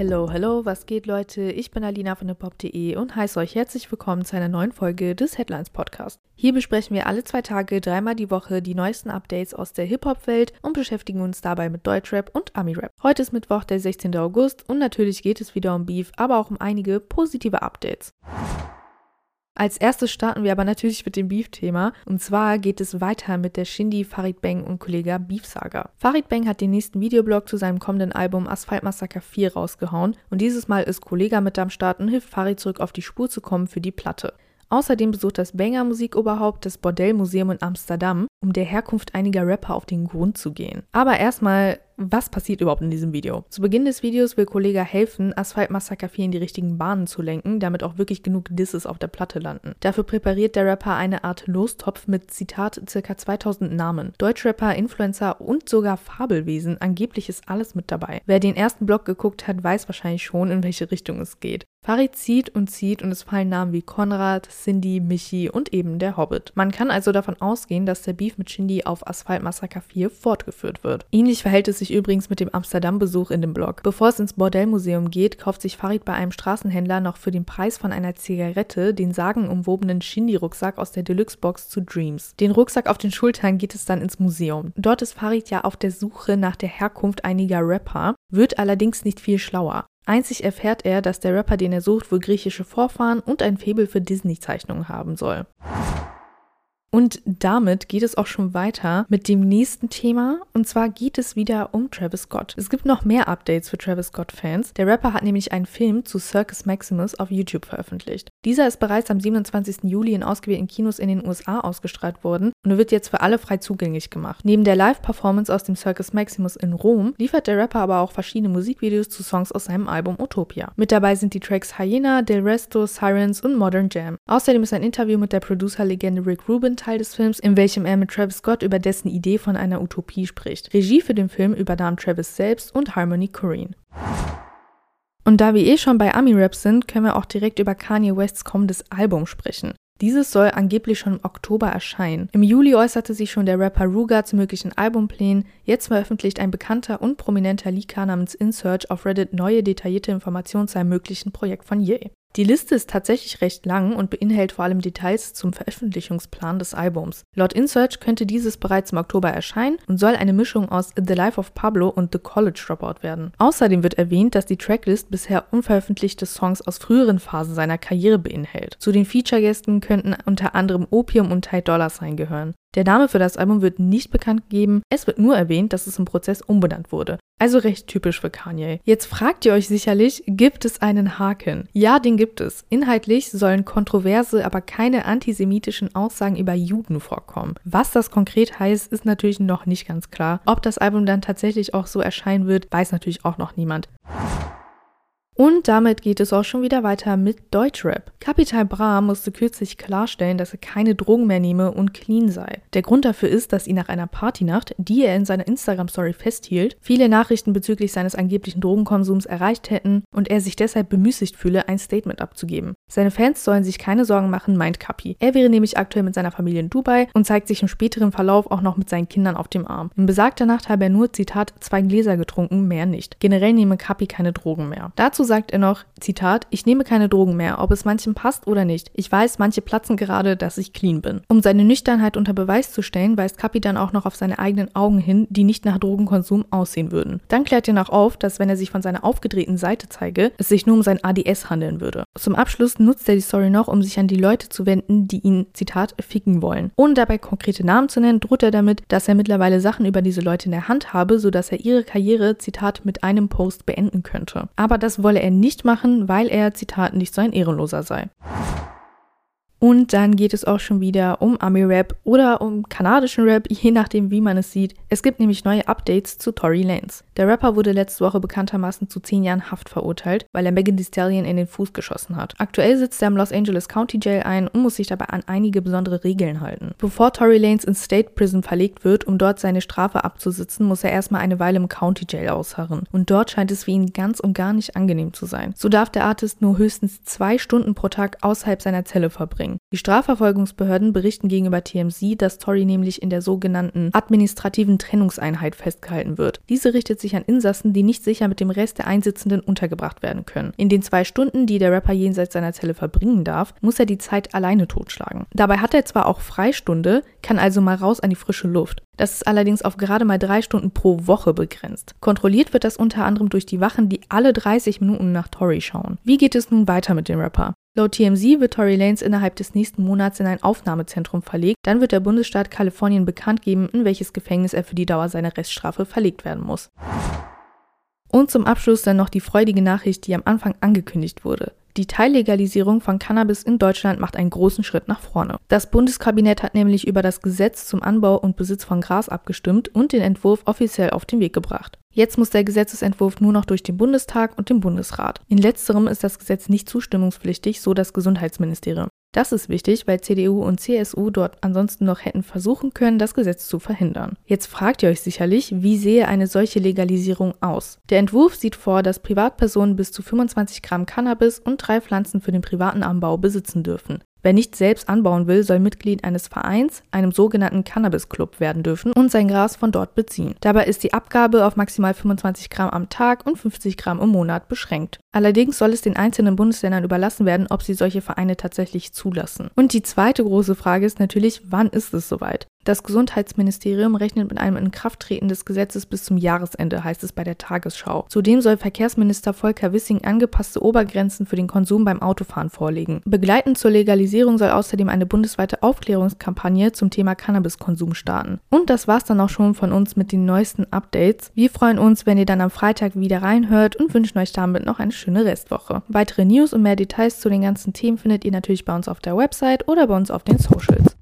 Hello, hello, was geht Leute? Ich bin Alina von hiphop.de und heiße euch herzlich willkommen zu einer neuen Folge des Headlines Podcast. Hier besprechen wir alle zwei Tage, dreimal die Woche die neuesten Updates aus der Hip-Hop-Welt und beschäftigen uns dabei mit Deutschrap und Ami-Rap. Heute ist Mittwoch, der 16. August und natürlich geht es wieder um Beef, aber auch um einige positive Updates. Als erstes starten wir aber natürlich mit dem Beef-Thema. Und zwar geht es weiter mit der Shindy, Farid Bang und Kollega Beef Saga. Farid Bang hat den nächsten Videoblog zu seinem kommenden Album Asphalt Massacre 4 rausgehauen. Und dieses Mal ist Kollega mit am Start und hilft Farid zurück auf die Spur zu kommen für die Platte. Außerdem besucht das Banger Musikoberhaupt das Bordellmuseum in Amsterdam, um der Herkunft einiger Rapper auf den Grund zu gehen. Aber erstmal was passiert überhaupt in diesem Video? Zu Beginn des Videos will Kollega helfen, Asphalt Massacre 4 in die richtigen Bahnen zu lenken, damit auch wirklich genug Disses auf der Platte landen. Dafür präpariert der Rapper eine Art Lostopf mit Zitat ca. 2000 Namen. Deutschrapper, Influencer und sogar Fabelwesen, angeblich ist alles mit dabei. Wer den ersten Blog geguckt hat, weiß wahrscheinlich schon, in welche Richtung es geht. Farid zieht und zieht und es fallen Namen wie Konrad, Cindy, Michi und eben der Hobbit. Man kann also davon ausgehen, dass der Beef mit Shindy auf Asphalt Massacre 4 fortgeführt wird. Ähnlich verhält es sich sich übrigens mit dem Amsterdam-Besuch in dem Blog. Bevor es ins Bordellmuseum geht, kauft sich Farid bei einem Straßenhändler noch für den Preis von einer Zigarette den sagenumwobenen Shindy-Rucksack aus der Deluxe-Box zu Dreams. Den Rucksack auf den Schultern geht es dann ins Museum. Dort ist Farid ja auf der Suche nach der Herkunft einiger Rapper, wird allerdings nicht viel schlauer. Einzig erfährt er, dass der Rapper, den er sucht, wohl griechische Vorfahren und ein Faible für Disney-Zeichnungen haben soll. Und damit geht es auch schon weiter mit dem nächsten Thema. Und zwar geht es wieder um Travis Scott. Es gibt noch mehr Updates für Travis Scott-Fans. Der Rapper hat nämlich einen Film zu Circus Maximus auf YouTube veröffentlicht. Dieser ist bereits am 27. Juli in ausgewählten Kinos in den USA ausgestrahlt worden und wird jetzt für alle frei zugänglich gemacht. Neben der Live-Performance aus dem Circus Maximus in Rom liefert der Rapper aber auch verschiedene Musikvideos zu Songs aus seinem Album Utopia. Mit dabei sind die Tracks Hyena, Del Resto, Sirens und Modern Jam. Außerdem ist ein Interview mit der Producer-Legende Rick Rubin Teil des Films, in welchem er mit Travis Scott über dessen Idee von einer Utopie spricht. Regie für den Film übernahm Travis selbst und Harmony Korine. Und da wir eh schon bei Ami-Rap sind, können wir auch direkt über Kanye Wests kommendes Album sprechen. Dieses soll angeblich schon im Oktober erscheinen. Im Juli äußerte sich schon der Rapper Ruga zu möglichen Albumplänen. Jetzt veröffentlicht ein bekannter und prominenter Leaker namens InSearch auf Reddit neue detaillierte Informationen zu einem möglichen Projekt von Ye. Die Liste ist tatsächlich recht lang und beinhaltet vor allem Details zum Veröffentlichungsplan des Albums. Laut InSearch könnte dieses bereits im Oktober erscheinen und soll eine Mischung aus The Life of Pablo und The College Dropout werden. Außerdem wird erwähnt, dass die Tracklist bisher unveröffentlichte Songs aus früheren Phasen seiner Karriere beinhält. Zu den Feature-Gästen könnten unter anderem Opium und Ty Dolla Sign gehören. Der Name für das Album wird nicht bekannt gegeben, es wird nur erwähnt, dass es im Prozess umbenannt wurde. Also recht typisch für Kanye. Jetzt fragt ihr euch sicherlich, gibt es einen Haken? Ja, den gibt es. Inhaltlich sollen kontroverse, aber keine antisemitischen Aussagen über Juden vorkommen. Was das konkret heißt, ist natürlich noch nicht ganz klar. Ob das Album dann tatsächlich auch so erscheinen wird, weiß natürlich auch noch niemand. Und damit geht es auch schon wieder weiter mit Deutschrap. Capital Bra musste kürzlich klarstellen, dass er keine Drogen mehr nehme und clean sei. Der Grund dafür ist, dass ihn nach einer Partynacht, die er in seiner Instagram-Story festhielt, viele Nachrichten bezüglich seines angeblichen Drogenkonsums erreicht hätten und er sich deshalb bemüßigt fühle, ein Statement abzugeben. Seine Fans sollen sich keine Sorgen machen, meint Capi. Er wäre nämlich aktuell mit seiner Familie in Dubai und zeigt sich im späteren Verlauf auch noch mit seinen Kindern auf dem Arm. In besagter Nacht habe er nur, Zitat, zwei Gläser getrunken, mehr nicht. Generell nehme Capi keine Drogen mehr. Dazu sagt er noch, Zitat, ich nehme keine Drogen mehr, ob es manchem passt oder nicht. Ich weiß, manche platzen gerade, dass ich clean bin. Um seine Nüchternheit unter Beweis zu stellen, weist Kapi dann auch noch auf seine eigenen Augen hin, die nicht nach Drogenkonsum aussehen würden. Dann klärt er noch auf, dass wenn er sich von seiner aufgedrehten Seite zeige, es sich nur um sein ADS handeln würde. Zum Abschluss nutzt er die Story noch, um sich an die Leute zu wenden, die ihn, Zitat, ficken wollen. Ohne dabei konkrete Namen zu nennen, droht er damit, dass er mittlerweile Sachen über diese Leute in der Hand habe, sodass er ihre Karriere, Zitat, mit einem Post beenden könnte. Aber das wolle er nicht machen, weil er, Zitat, nicht so ein Ehrenloser sei. Und dann geht es auch schon wieder um Ami-Rap oder um kanadischen Rap, je nachdem, wie man es sieht. Es gibt nämlich neue Updates zu Tory Lanez. Der Rapper wurde letzte Woche bekanntermaßen zu 10 Jahren Haft verurteilt, weil er Megan Thee Stallion in den Fuß geschossen hat. Aktuell sitzt er im Los Angeles County Jail ein und muss sich dabei an einige besondere Regeln halten. Bevor Tory Lanez ins State Prison verlegt wird, um dort seine Strafe abzusitzen, muss er erstmal eine Weile im County Jail ausharren. Und dort scheint es für ihn ganz und gar nicht angenehm zu sein. So darf der Artist nur höchstens zwei Stunden pro Tag außerhalb seiner Zelle verbringen. Bringen. Die Strafverfolgungsbehörden berichten gegenüber TMZ, dass Tori nämlich in der sogenannten administrativen Trennungseinheit festgehalten wird. Diese richtet sich an Insassen, die nicht sicher mit dem Rest der Einsitzenden untergebracht werden können. In den zwei Stunden, die der Rapper jenseits seiner Zelle verbringen darf, muss er die Zeit alleine totschlagen. Dabei hat er zwar auch Freistunde, kann also mal raus an die frische Luft. Das ist allerdings auf gerade mal drei Stunden pro Woche begrenzt. Kontrolliert wird das unter anderem durch die Wachen, die alle 30 Minuten nach Tori schauen. Wie geht es nun weiter mit dem Rapper? Laut TMZ wird Tory Lanez innerhalb des nächsten Monats in ein Aufnahmezentrum verlegt. Dann wird der Bundesstaat Kalifornien bekannt geben, in welches Gefängnis er für die Dauer seiner Reststrafe verlegt werden muss. Und zum Abschluss dann noch die freudige Nachricht, die am Anfang angekündigt wurde. Die Teillegalisierung von Cannabis in Deutschland macht einen großen Schritt nach vorne. Das Bundeskabinett hat nämlich über das Gesetz zum Anbau und Besitz von Gras abgestimmt und den Entwurf offiziell auf den Weg gebracht. Jetzt muss der Gesetzesentwurf nur noch durch den Bundestag und den Bundesrat. In letzterem ist das Gesetz nicht zustimmungspflichtig, so das Gesundheitsministerium. Das ist wichtig, weil CDU und CSU dort ansonsten noch hätten versuchen können, das Gesetz zu verhindern. Jetzt fragt ihr euch sicherlich, wie sehe eine solche Legalisierung aus? Der Entwurf sieht vor, dass Privatpersonen bis zu 25 Gramm Cannabis und drei Pflanzen für den privaten Anbau besitzen dürfen. Wer nicht selbst anbauen will, soll Mitglied eines Vereins, einem sogenannten Cannabis-Club werden dürfen und sein Gras von dort beziehen. Dabei ist die Abgabe auf maximal 25 Gramm am Tag und 50 Gramm im Monat beschränkt. Allerdings soll es den einzelnen Bundesländern überlassen werden, ob sie solche Vereine tatsächlich zulassen. Und die zweite große Frage ist natürlich, wann ist es soweit? Das Gesundheitsministerium rechnet mit einem Inkrafttreten des Gesetzes bis zum Jahresende, heißt es bei der Tagesschau. Zudem soll Verkehrsminister Volker Wissing angepasste Obergrenzen für den Konsum beim Autofahren vorlegen. Begleitend zur Legalisierung soll außerdem eine bundesweite Aufklärungskampagne zum Thema Cannabiskonsum starten. Und das war's dann auch schon von uns mit den neuesten Updates. Wir freuen uns, wenn ihr dann am Freitag wieder reinhört und wünschen euch damit noch eine schöne Restwoche. Weitere News und mehr Details zu den ganzen Themen findet ihr natürlich bei uns auf der Website oder bei uns auf den Socials.